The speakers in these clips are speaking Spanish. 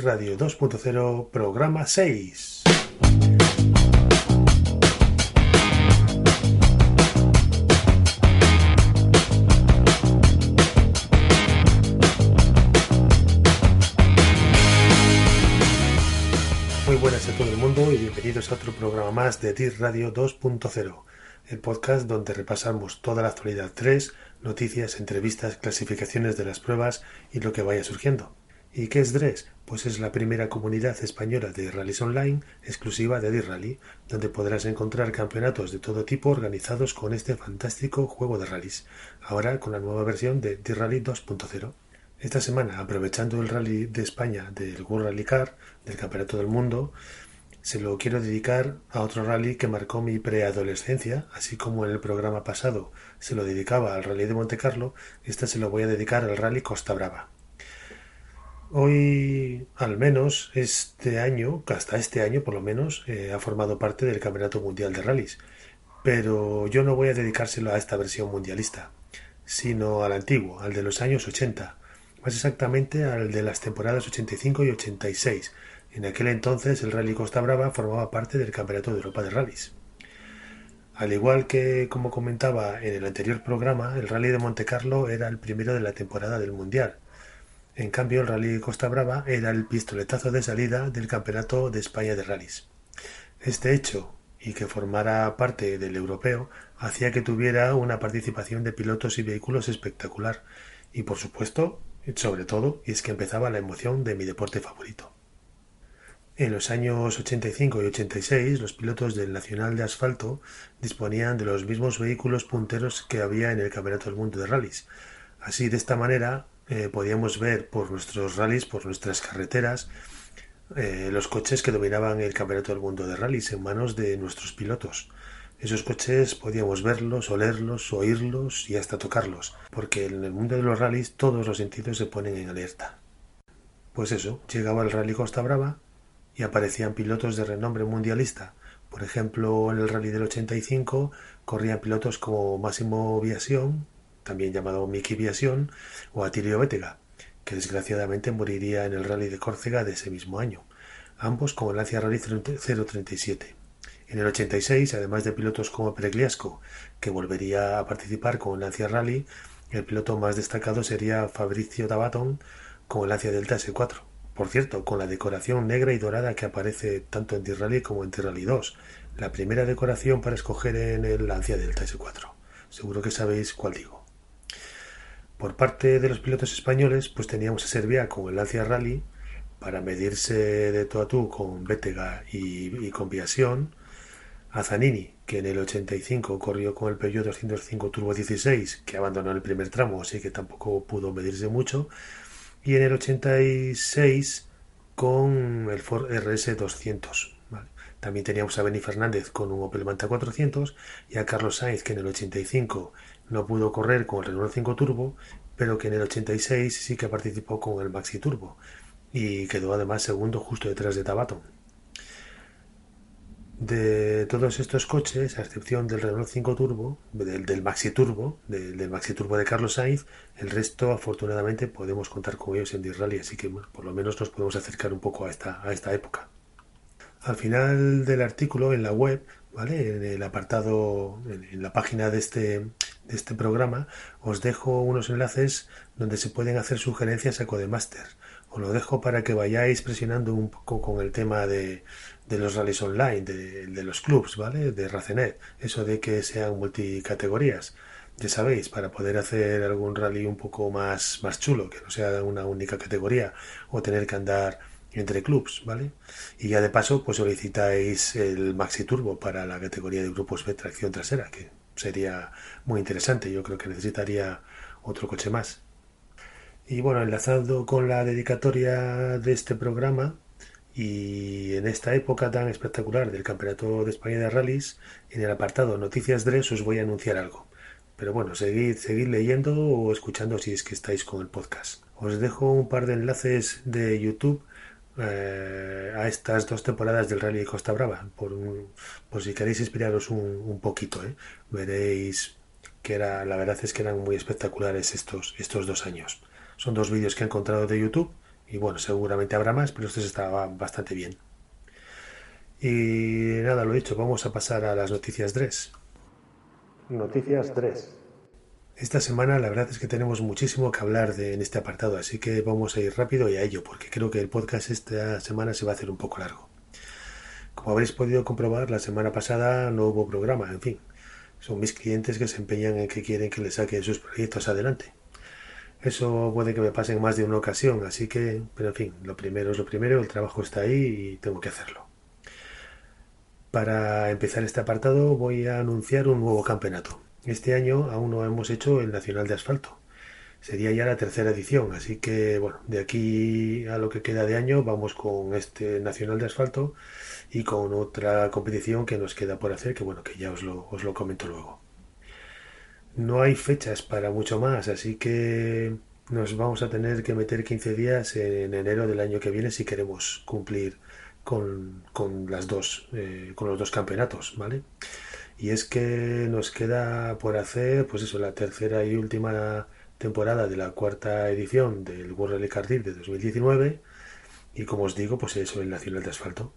Radio 2.0, programa 6. Muy buenas a todo el mundo y bienvenidos a otro programa más de DIR Radio 2.0, el podcast donde repasamos toda la actualidad 3, noticias, entrevistas, clasificaciones de las pruebas y lo que vaya surgiendo. ¿Y qué es DRES? Pues es la primera comunidad española de rallies online exclusiva de D-Rally, donde podrás encontrar campeonatos de todo tipo organizados con este fantástico juego de rallies, ahora con la nueva versión de D-Rally 2.0. Esta semana, aprovechando el rally de España del World Rally Car, del Campeonato del Mundo, se lo quiero dedicar a otro rally que marcó mi preadolescencia, así como en el programa pasado se lo dedicaba al rally de Monte Carlo, esta se lo voy a dedicar al rally Costa Brava. Hoy, al menos, este año, hasta este año por lo menos, eh, ha formado parte del Campeonato Mundial de Rallys. Pero yo no voy a dedicárselo a esta versión mundialista, sino al antiguo, al de los años 80, más exactamente al de las temporadas 85 y 86. En aquel entonces el Rally Costa Brava formaba parte del Campeonato de Europa de Rallys. Al igual que, como comentaba en el anterior programa, el Rally de Monte Carlo era el primero de la temporada del Mundial, en cambio, el Rally Costa Brava era el pistoletazo de salida del Campeonato de España de Rallys. Este hecho, y que formara parte del europeo, hacía que tuviera una participación de pilotos y vehículos espectacular, y por supuesto, sobre todo, es que empezaba la emoción de mi deporte favorito. En los años 85 y 86, los pilotos del Nacional de Asfalto disponían de los mismos vehículos punteros que había en el Campeonato del Mundo de Rallys. Así, de esta manera, eh, podíamos ver por nuestros rallies, por nuestras carreteras, eh, los coches que dominaban el Campeonato del Mundo de Rallys en manos de nuestros pilotos. Esos coches podíamos verlos, olerlos, oírlos y hasta tocarlos, porque en el mundo de los rallies todos los sentidos se ponen en alerta. Pues eso, llegaba el Rally Costa Brava y aparecían pilotos de renombre mundialista. Por ejemplo, en el Rally del 85 corrían pilotos como Máximo Viación, también llamado Miki Viación, o Atilio Bétega, que desgraciadamente moriría en el Rally de Córcega de ese mismo año, ambos con el Lancia Rally 037. En el 86, además de pilotos como Pregliasco, que volvería a participar con el Lancia Rally, el piloto más destacado sería Fabricio Tabatón con el Lancia Delta S4. Por cierto, con la decoración negra y dorada que aparece tanto en T-Rally como en T-Rally 2, la primera decoración para escoger en el Lancia Delta S4. Seguro que sabéis cuál digo. Por parte de los pilotos españoles, pues teníamos a Serbia con el Lancia Rally para medirse de tú a tú con Bétega y, con Viación, a Zanini, que en el 85 corrió con el Peugeot 205 Turbo 16, que abandonó el primer tramo, así que tampoco pudo medirse mucho, y en el 86 con el Ford RS 200. También teníamos a Benny Fernández con un Opel Manta 400 y a Carlos Sainz, que en el 85 no pudo correr con el Renault 5 Turbo, pero que en el 86 sí que participó con el Maxi Turbo y quedó además segundo justo detrás de Tabato. De todos estos coches, a excepción del Renault 5 Turbo, del, Maxi Turbo, del, Maxi Turbo de Carlos Sainz, el resto afortunadamente podemos contar con ellos en D-Rally, así que por lo menos nos podemos acercar un poco a esta, a esta época. Al final del artículo en la web, ¿vale? En el apartado, en la página de este, de este programa os dejo unos enlaces donde se pueden hacer sugerencias a Codemaster. Os lo dejo para que vayáis presionando un poco con el tema de, de los rallies online, de, de, los clubs, ¿vale? De Racenet. Eso de que sean multicategorías. Ya sabéis, para poder hacer algún rally un poco más, más chulo, que no sea una única categoría, o tener que andar entre clubs, ¿vale? Y ya de paso, pues solicitáis el Maxi Turbo para la categoría de grupos de tracción trasera, que sería muy interesante. Yo creo que necesitaría otro coche más. Y bueno, enlazando con la dedicatoria de este programa y en esta época tan espectacular del Campeonato de España de Rallys, en el apartado Noticias Dress os voy a anunciar algo. Pero bueno, seguid, seguid leyendo o escuchando si es que estáis con el podcast. Os dejo un par de enlaces de YouTube eh, a estas dos temporadas del Rally de Costa Brava, por, por si queréis inspiraros un, poquito. ¿eh? Veréis que era, la verdad es que eran muy espectaculares estos, estos dos años. Son dos vídeos que he encontrado de YouTube y bueno, seguramente habrá más, pero estos estaban bastante bien. Y nada, lo dicho, vamos a pasar a las noticias 3. Noticias 3. Esta semana la verdad es que tenemos muchísimo que hablar de, en este apartado, así que vamos a ir rápido y a ello, porque creo que el podcast esta semana se va a hacer un poco largo. Como habréis podido comprobar, la semana pasada no hubo programa, en fin. Son mis clientes que se empeñan en que quieren que les saque sus proyectos adelante. Eso puede que me pase en más de una ocasión, así que, pero en fin, lo primero es lo primero, el trabajo está ahí y tengo que hacerlo. Para empezar este apartado voy a anunciar un nuevo campeonato. Este año aún no hemos hecho el Nacional de Asfalto. Sería ya la tercera edición, así que bueno, de aquí a lo que queda de año vamos con este Nacional de Asfalto y con otra competición que nos queda por hacer, que bueno, que ya os lo, os lo comento luego. No hay fechas para mucho más, así que nos vamos a tener que meter 15 días en enero del año que viene si queremos cumplir con, con eh, con los dos campeonatos, ¿vale? Y es que nos queda por hacer, pues eso, la tercera y última temporada de la cuarta edición del World Rally Cardiff de 2019 y como os digo, pues eso, el Nacional de Asfalto.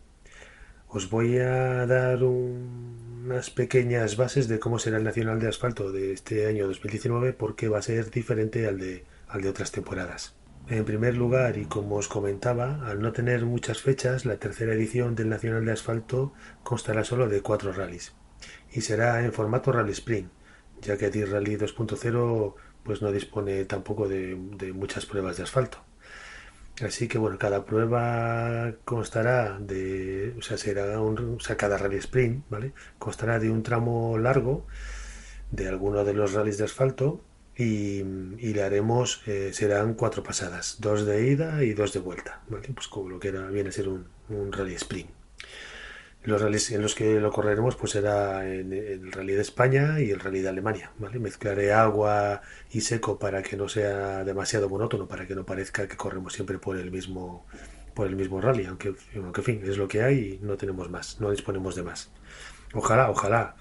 Os voy a dar unas pequeñas bases de cómo será el Nacional de Asfalto de este año 2019 porque va a ser diferente al de, al de otras temporadas. En primer lugar, y como os comentaba, al no tener muchas fechas, la tercera edición del Nacional de Asfalto constará solo de cuatro rallies y será en formato Rally Sprint, ya que D-Rally 2.0 pues no dispone tampoco de muchas pruebas de asfalto. Así que bueno, cada prueba constará de, o sea, será un, o sea, cada rally sprint, ¿vale? Constará de un tramo largo de alguno de los rallies de asfalto y, le haremos, eh, serán cuatro pasadas, dos de ida y dos de vuelta, ¿vale? Pues como lo que era, viene a ser un, un rally sprint. Los rallies en los que lo correremos pues será en, el rally de España y el rally de Alemania. ¿vale? Mezclaré agua y seco para que no sea demasiado monótono, para que no parezca que corremos siempre por el mismo por el mismo rally, aunque, aunque en fin, es lo que hay y no tenemos más, no disponemos de más. Ojalá, ojalá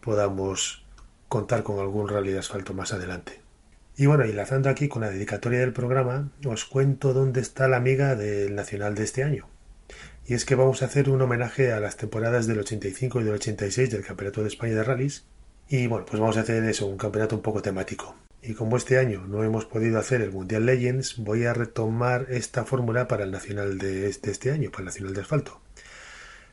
podamos contar con algún rally de asfalto más adelante. Y bueno, enlazando aquí con la dedicatoria del programa, os cuento dónde está la amiga del Nacional de este año y es que vamos a hacer un homenaje a las temporadas del 85 y del 86 del Campeonato de España de Rallys y bueno, pues vamos a hacer eso, un campeonato un poco temático. Y como este año no hemos podido hacer el Mundial Legends, voy a retomar esta fórmula para el Nacional de este, este año, para el Nacional de Asfalto.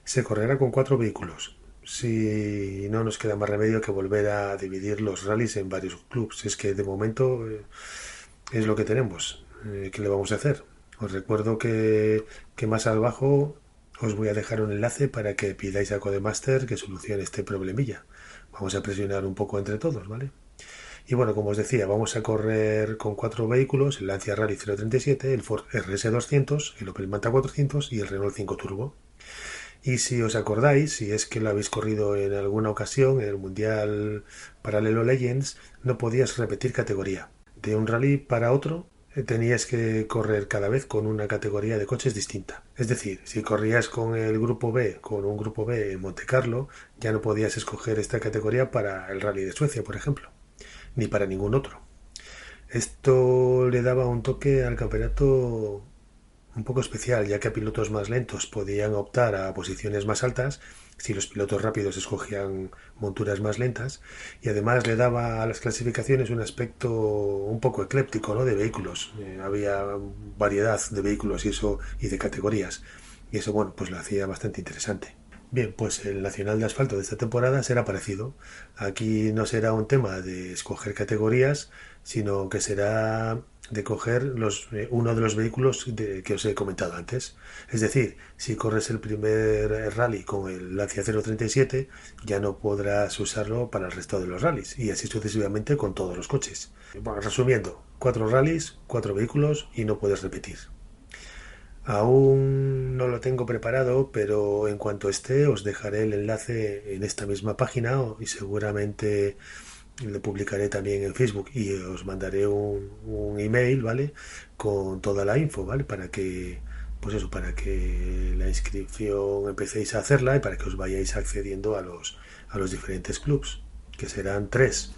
Se correrá con cuatro vehículos. Si no nos queda más remedio que volver a dividir los rallies en varios clubs. Es que de momento eh, es lo que tenemos. Eh, ¿Qué le vamos a hacer? Os recuerdo que, que más abajo os voy a dejar un enlace para que pidáis a Codemaster que solucione este problemilla. Vamos a presionar un poco entre todos, ¿vale? Y bueno, como os decía, vamos a correr con cuatro vehículos, el Lancia Rally 037, el Ford RS200, el Opel Manta 400 y el Renault 5 Turbo. Y si os acordáis, si es que lo habéis corrido en alguna ocasión en el Mundial Paralelo Legends, no podías repetir categoría. De un rally para otro tenías que correr cada vez con una categoría de coches distinta. Es decir, si corrías con el grupo B, con un grupo B en Monte Carlo, ya no podías escoger esta categoría para el Rally de Suecia, por ejemplo, ni para ningún otro. Esto le daba un toque al campeonato un poco especial, ya que pilotos más lentos podían optar a posiciones más altas si los pilotos rápidos escogían monturas más lentas y además le daba a las clasificaciones un aspecto un poco ecléptico ¿no? de vehículos eh, había variedad de vehículos y eso y de categorías y eso bueno pues lo hacía bastante interesante Bien, pues el Nacional de Asfalto de esta temporada será parecido. Aquí no será un tema de escoger categorías, sino que será de coger los, eh, uno de los vehículos que os he comentado antes. Es decir, si corres el primer rally con el Lancia 037, ya no podrás usarlo para el resto de los rallies y así sucesivamente con todos los coches. Bueno, resumiendo, cuatro rallies, cuatro vehículos y no puedes repetir. Aún no lo tengo preparado, pero en cuanto esté os dejaré el enlace en esta misma página y seguramente lo publicaré también en Facebook y os mandaré un, un, email, ¿vale? Con toda la info, ¿vale? Para que, pues eso, para que la inscripción empecéis a hacerla y para que os vayáis accediendo a los, a los diferentes clubs, que serán tres.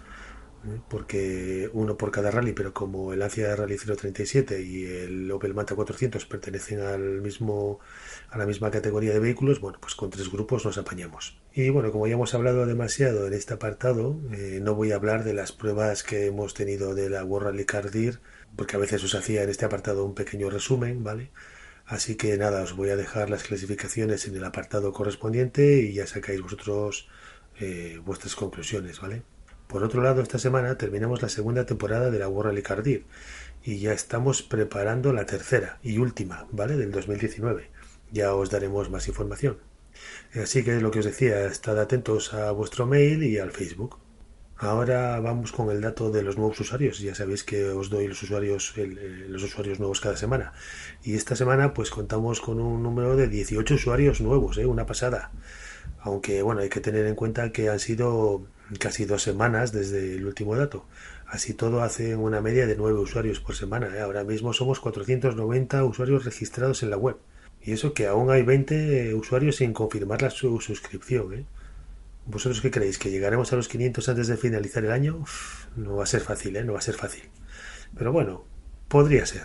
Porque uno por cada rally, pero como el Ancia Rally 037 y el Opel Manta 400 pertenecen al mismo a la misma categoría de vehículos, bueno, pues con tres grupos nos apañamos. Y bueno, como ya hemos hablado demasiado en este apartado, eh, no voy a hablar de las pruebas que hemos tenido de la World Rally Cardir, porque a veces os hacía en este apartado un pequeño resumen, ¿vale? Así que nada, os voy a dejar las clasificaciones en el apartado correspondiente y ya sacáis vosotros eh, vuestras conclusiones, ¿vale? Por otro lado, esta semana terminamos la segunda temporada de la World Rally y ya estamos preparando la tercera y última, ¿vale? Del 2019 ya os daremos más información. Así que lo que os decía, estad atentos a vuestro mail y al Facebook. Ahora vamos con el dato de los nuevos usuarios. Ya sabéis que os doy los usuarios, los usuarios nuevos cada semana. Y esta semana pues contamos con un número de 18 usuarios nuevos, ¿eh? una pasada. Aunque bueno, hay que tener en cuenta que han sido casi dos semanas desde el último dato. Así todo hace una media de 9 usuarios por semana. ¿eh? Ahora mismo somos 490 usuarios registrados en la web. Y eso que aún hay 20 usuarios sin confirmar la su suscripción. ¿eh? ¿Vosotros qué creéis? ¿Que llegaremos a los 500 antes de finalizar el año? no va a ser fácil, ¿eh? No va a ser fácil. Pero bueno, podría ser.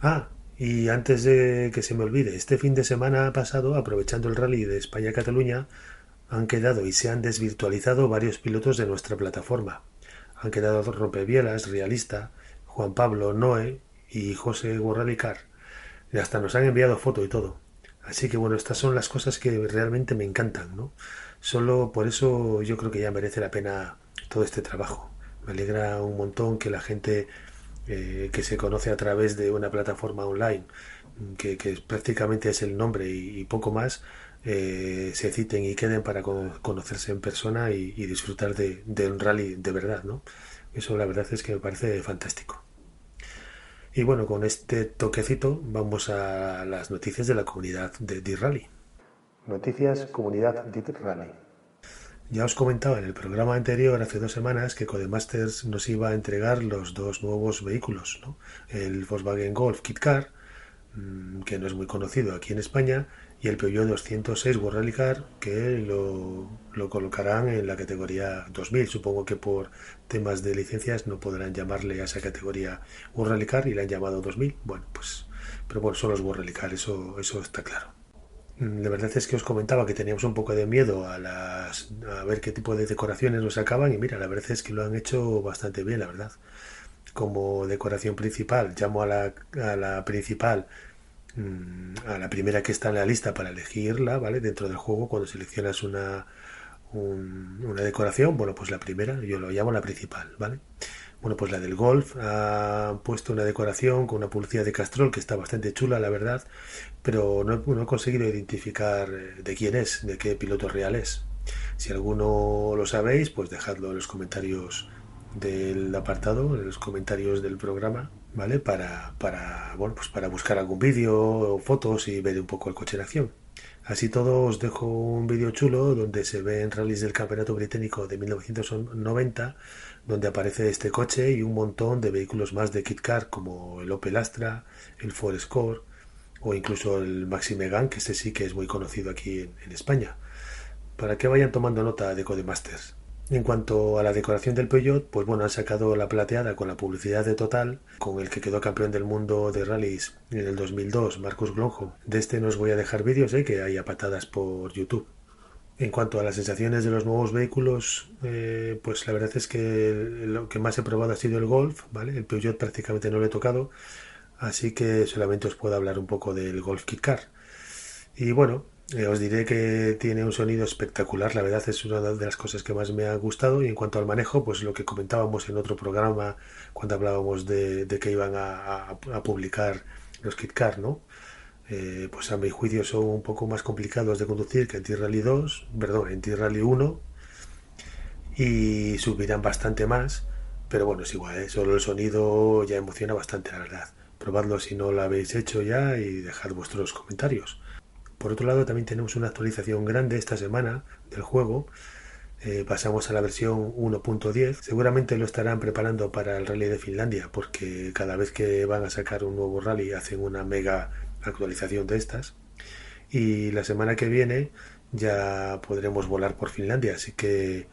Ah, y antes de que se me olvide, este fin de semana pasado, aprovechando el rally de España-Cataluña, han quedado y se han desvirtualizado varios pilotos de nuestra plataforma. Han quedado Rompevielas, Realista, Juan Pablo, Noé y José Gorralicar y hasta nos han enviado foto y todo. Así que bueno, estas son las cosas que realmente me encantan, ¿no? Solo por eso yo creo que ya merece la pena todo este trabajo. Me alegra un montón que la gente eh, que se conoce a través de una plataforma online, que, prácticamente es el nombre y, poco más, eh, se citen y queden para conocerse en persona y, y disfrutar de, de, un rally de verdad, ¿no? Eso la verdad es que me parece fantástico. Y bueno, con este toquecito vamos a las noticias de la comunidad de D-Rally. Noticias Comunidad D-Rally. Ya os comentaba en el programa anterior, hace dos semanas, que Codemasters nos iba a entregar los dos nuevos vehículos, ¿no? el Volkswagen Golf Kit Car, que no es muy conocido aquí en España, y el Peugeot 206 World Rally Car que lo, lo, colocarán en la categoría 2000. Supongo que por temas de licencias no podrán llamarle a esa categoría World Rally Car y le han llamado 2000. Bueno, pues, pero bueno, son los World Rally Car, eso, eso está claro. Mm, la verdad es que os comentaba que teníamos un poco de miedo a, las, a ver qué tipo de decoraciones nos sacaban y mira, la verdad es que lo han hecho bastante bien, la verdad. Como decoración principal, llamo a la, a la principal Mm, a la primera que está en la lista para elegirla, ¿vale? Dentro del juego, cuando seleccionas una, una decoración, bueno, pues la primera, yo lo llamo la principal, ¿vale? Bueno, pues la del golf ha puesto una decoración con una publicidad de Castrol que está bastante chula, la verdad, pero no, no he conseguido identificar eh, de quién es, de qué piloto real es. Si alguno lo sabéis, pues dejadlo en los comentarios del apartado, en los comentarios del programa, ¿vale? Para, para, bueno, pues para buscar algún vídeo o fotos y ver un poco el coche en acción. Así todo os dejo un vídeo chulo donde se ven rallies del Campeonato Británico de 1990, donde aparece este coche y un montón de vehículos más de Kit Car como el Opel Astra, el Ford Score o incluso el Maxi Megane, que este sí que es muy conocido aquí en, en España. Para que vayan tomando nota de Codemasters. En cuanto a la decoración del Peugeot, pues bueno, han sacado la plateada con la publicidad de Total, con el que quedó campeón del mundo de rallies en el 2002, Marcus Glonjo. De este no os voy a dejar vídeos, eh, que hay a patadas por YouTube. En cuanto a las sensaciones de los nuevos vehículos, eh, pues la verdad es que lo que más he probado ha sido el Golf, ¿vale? El Peugeot prácticamente no lo he tocado, así que solamente os puedo hablar un poco del Golf Kit Car. Y bueno, eh, os diré que tiene un sonido espectacular, la verdad es una de las cosas que más me ha gustado y en cuanto al manejo, pues lo que comentábamos en otro programa cuando hablábamos de, que iban a, publicar los KitKar, ¿no? Eh, pues a mi juicio son un poco más complicados de conducir que en T-Rally 2, perdón, en T-Rally 1 y subirán bastante más, pero bueno, es igual, ¿eh? solo el sonido ya emociona bastante, la verdad. Probadlo si no lo habéis hecho ya y dejad vuestros comentarios. Por otro lado, también tenemos una actualización grande esta semana del juego. Eh, pasamos a la versión 1.10. Seguramente lo estarán preparando para el rally de Finlandia, porque cada vez que van a sacar un nuevo rally hacen una mega actualización de estas. Y la semana que viene ya podremos volar por Finlandia, así que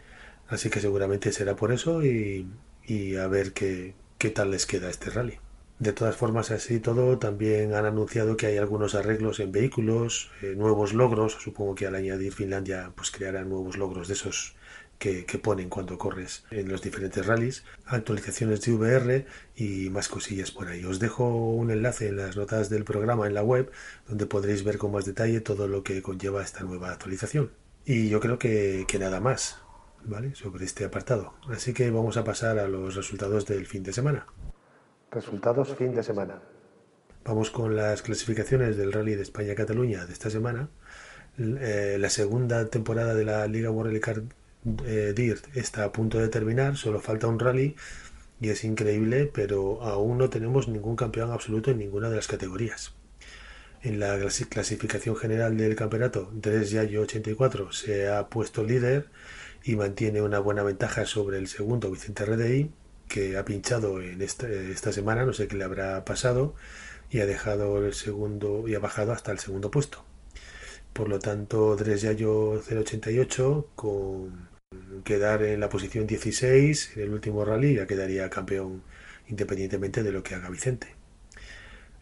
Así que seguramente será por eso y, y a ver qué, qué tal les queda este rally. De todas formas, así todo, también han anunciado que hay algunos arreglos en vehículos, eh, nuevos logros. Supongo que al añadir Finlandia, pues crearán nuevos logros de esos que, ponen cuando corres en los diferentes rallies, actualizaciones de VR y más cosillas por ahí. Os dejo un enlace en las notas del programa en la web donde podréis ver con más detalle todo lo que conlleva esta nueva actualización. Y yo creo que, que nada más, ¿vale? Sobre este apartado. Así que vamos a pasar a los resultados del fin de semana. Resultados fin de semana. Vamos con las clasificaciones del Rally de España-Cataluña de esta semana. Eh, la segunda temporada de la Liga World Car eh, DIRT está a punto de terminar, solo falta un rally y es increíble, pero aún no tenemos ningún campeón absoluto en ninguna de las categorías. En la clasificación general del campeonato, 3 Yayo 84 se ha puesto líder y mantiene una buena ventaja sobre el segundo Vicente RDI que ha pinchado en esta, esta, semana, no sé qué le habrá pasado, y ha dejado el segundo y ha bajado hasta el segundo puesto. Por lo tanto, Dres Yayo 088 con quedar en la posición 16 en el último rally ya quedaría campeón independientemente de lo que haga Vicente.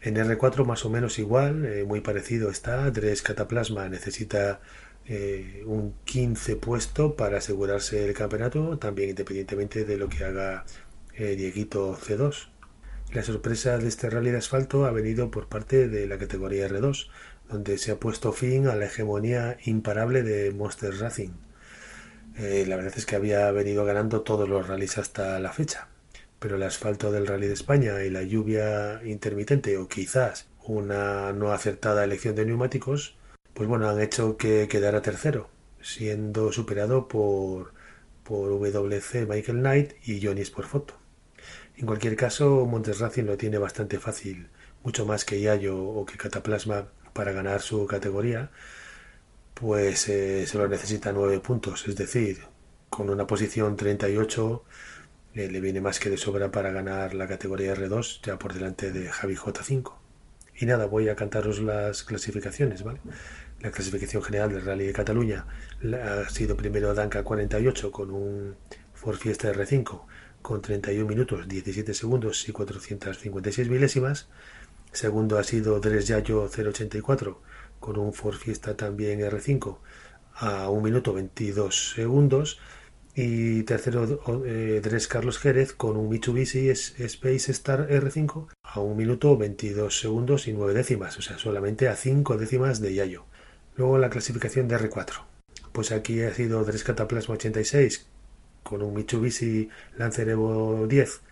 En R4 más o menos igual, eh, muy parecido está. Dres Cataplasma necesita eh, un 15 puesto para asegurarse el campeonato, también independientemente de lo que haga eh, Dieguito C2. La sorpresa de este rally de asfalto ha venido por parte de la categoría R2, donde se ha puesto fin a la hegemonía imparable de Monster Racing. Eh, la verdad es que había venido ganando todos los rallies hasta la fecha, pero el asfalto del Rally de España y la lluvia intermitente o quizás una no acertada elección de neumáticos, pues bueno, han hecho que quedara tercero, siendo superado por, por WC Michael Knight y Johnny Sportfoto. En cualquier caso, Montes Racing lo tiene bastante fácil, mucho más que Yayo o que Cataplasma para ganar su categoría, pues eh, se lo necesita nueve puntos, es decir, con una posición 38 eh, le viene más que de sobra para ganar la categoría R2 ya por delante de Javi J5. Y nada, voy a cantaros las clasificaciones, ¿vale? La clasificación general del Rally de Cataluña ha sido primero Danca 48 con un Ford Fiesta R5 con 31 minutos 17 segundos y 456 milésimas. Segundo ha sido Dres Yayo 084 con un Ford Fiesta también R5 a 1 minuto 22 segundos. Y tercero eh, Carlos Jerez con un Mitsubishi Space Star R5 a 1 minuto 22 segundos y 9 décimas, o sea, solamente a 5 décimas de Yayo. Luego la clasificación de R4. Pues aquí ha sido Dres Cataplasma 86 con un Mitsubishi Lancer Evo 10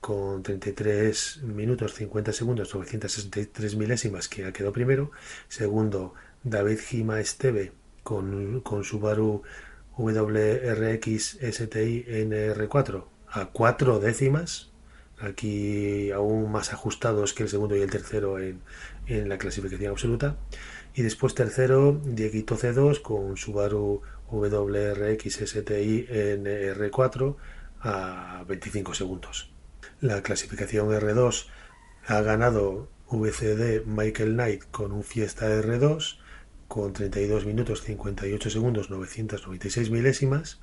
con 33 minutos 50 segundos 963 milésimas que quedado primero. Segundo David Gima Esteve con, con Subaru WRX STI NR4 a 4 décimas. Aquí aún más ajustados que el segundo y el tercero en, en la clasificación absoluta. Y después tercero Dieguito C2 con Subaru WRX STI NR4 a 25 segundos. La clasificación R2 ha ganado VCD Michael Knight con un Fiesta R2 con 32 minutos 58 segundos 996 milésimas.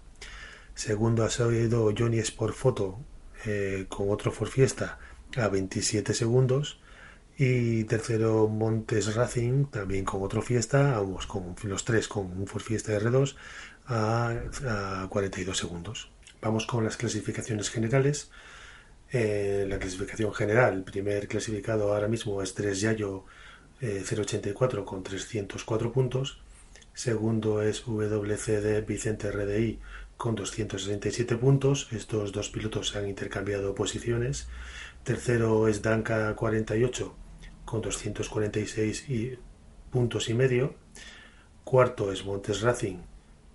Segundo ha salido Johnny Sport Photo eh, con otro Ford Fiesta a 27 segundos. Y tercero, Montes Racing, también con otro Fiesta, ambos con los tres con un Ford Fiesta R2 a, a 42 segundos. Vamos con las clasificaciones generales. Eh, la clasificación general, el primer clasificado ahora mismo es 3 Yayo eh, 084 con 304 puntos. Segundo es WCD Vicente RDI con 267 puntos. Estos dos pilotos se han intercambiado posiciones. Tercero es Danca 48 con 246 y puntos y medio. Cuarto es Montes Racing,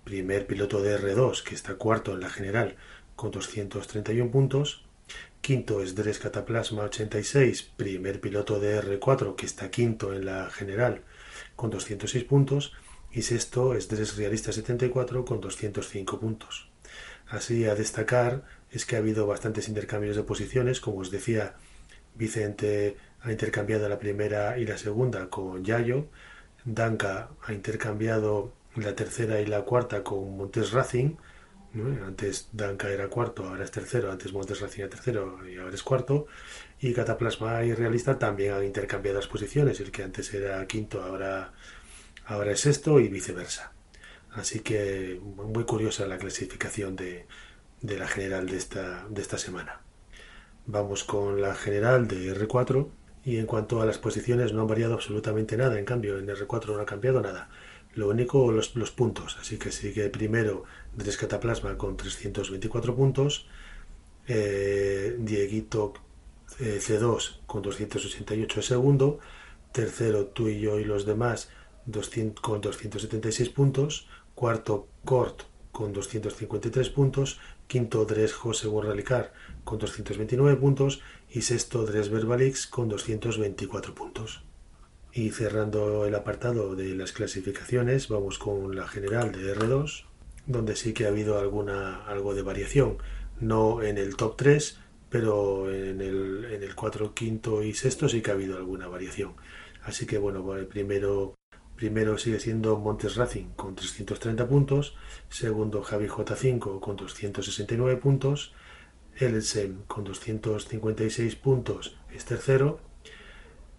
primer piloto de R2 que está cuarto en la general con 231 puntos. Quinto es Dres Cataplasma 86, primer piloto de R4 que está quinto en la general con 206 puntos. Y sexto es Dres Realista 74 con 205 puntos. Así a destacar es que ha habido bastantes intercambios de posiciones, como os decía, Vicente ha intercambiado la primera y la segunda con Yayo, Danka ha intercambiado la tercera y la cuarta con Montes Racing, Antes Danca era cuarto, ahora es tercero, antes Montes Racing era tercero y ahora es cuarto. Y Cataplasma y Realista también han intercambiado las posiciones, el que antes era quinto ahora, ahora es sexto y viceversa. Así que muy curiosa la clasificación de, de la general de esta, de esta semana. Vamos con la general de R4 y en cuanto a las posiciones no han variado absolutamente nada, en cambio en R4 no ha cambiado nada. Lo único los, los puntos, así que sigue primero Dres Cataplasma con 324 puntos, eh, Dieguito eh, C2 con 288 segundo, tercero tú y yo y los demás con 276 puntos, cuarto Cort con 253 puntos, quinto Dres José Borralicar con 229 puntos y sexto Dres Verbalix con 224 puntos. Y cerrando el apartado de las clasificaciones, vamos con la general de R2, donde sí que ha habido alguna algo de variación, no en el top 3, pero en el, en el 4, quinto y sexto sí que ha habido alguna variación. Así que bueno, primero, primero sigue siendo Montes Racing con 330 puntos, segundo Javi J5 con 269 puntos, Elsem con 256 puntos es tercero,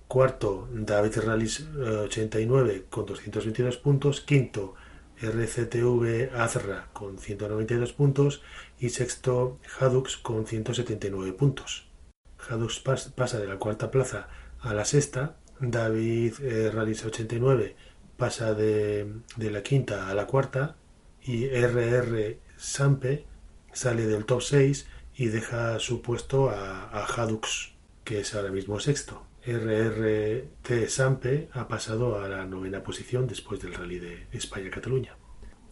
cuarto David Rallis 89 eh, con 222 puntos, quinto RCTV Azra con 192 puntos y sexto Hadux con 179 puntos. Hadux pasa de la cuarta plaza a la sexta, David eh, 89 pasa de, la quinta a la cuarta y RR Sampe sale del top 6 y deja su puesto a, a Hadux, que es ahora mismo sexto. RRT Sampe ha pasado a la novena posición después del rally de España-Cataluña.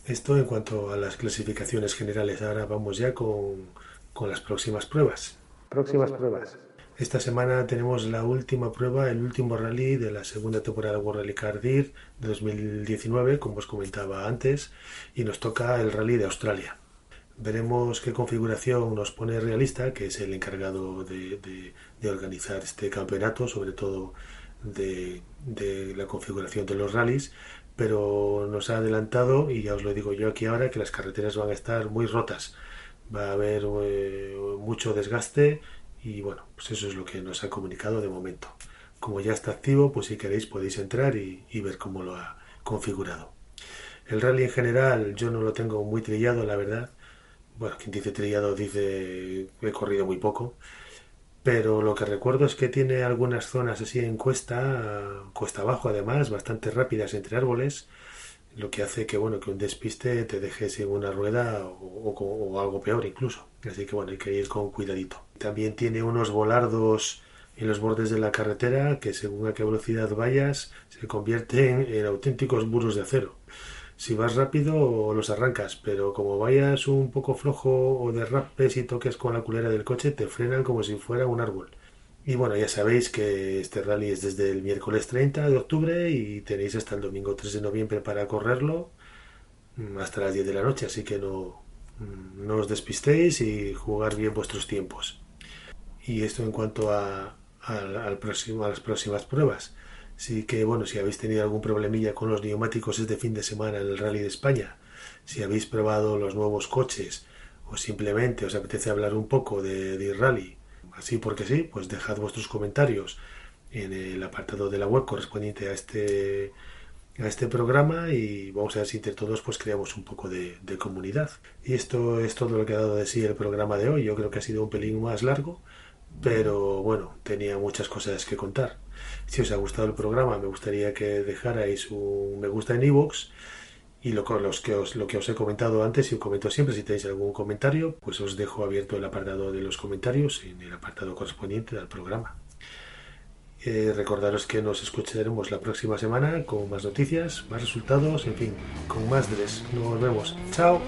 Esto en cuanto a las clasificaciones generales. Ahora vamos ya con, con las próximas pruebas. Próximas pruebas. Esta semana tenemos la última prueba, el último rally de la segunda temporada World Rally Cardir de 2019, como os comentaba antes, y nos toca el rally de Australia. Veremos qué configuración nos pone Realista, que es el encargado de, organizar este campeonato, sobre todo de, de, la configuración de los rallies, pero nos ha adelantado, y ya os lo digo yo aquí ahora, que las carreteras van a estar muy rotas. Va a haber eh, mucho desgaste y bueno, pues eso es lo que nos ha comunicado de momento. Como ya está activo, pues si queréis podéis entrar y, ver cómo lo ha configurado. El rally en general yo no lo tengo muy trillado, la verdad bueno, quien dice trillado dice he corrido muy poco, pero lo que recuerdo es que tiene algunas zonas así en cuesta, cuesta abajo además, bastante rápidas entre árboles, lo que hace que bueno que un despiste te deje sin una rueda o, algo peor incluso. Así que bueno, hay que ir con cuidadito. También tiene unos volardos en los bordes de la carretera que según a qué velocidad vayas se convierten en auténticos muros de acero si vas rápido los arrancas, pero como vayas un poco flojo o derrapes y toques con la culera del coche, te frenan como si fuera un árbol. Y bueno, ya sabéis que este rally es desde el miércoles 30 de octubre y tenéis hasta el domingo 3 de noviembre para correrlo mm, hasta las 10 de la noche, así que no, mm, no os despistéis y jugar bien vuestros tiempos. Y esto en cuanto a, las próximas pruebas. Sí que, bueno, si habéis tenido algún problemilla con los neumáticos este fin de semana en el Rally de España, si habéis probado los nuevos coches o simplemente os apetece hablar un poco de, de rally, así porque sí, pues dejad vuestros comentarios en el apartado de la web correspondiente a este a este programa y vamos a ver si entre todos pues creamos un poco de, comunidad. Y esto es todo lo que ha dado de sí el programa de hoy. Yo creo que ha sido un pelín más largo, pero bueno, tenía muchas cosas que contar. Si os ha gustado el programa, me gustaría que dejarais un me gusta en iVoox y lo, que os he comentado antes y os comento siempre, si tenéis algún comentario, pues os dejo abierto el apartado de los comentarios en el apartado correspondiente al programa. Eh, recordaros que nos escucharemos la próxima semana con más noticias, más resultados, en fin, con más dress. Nos vemos. Chao.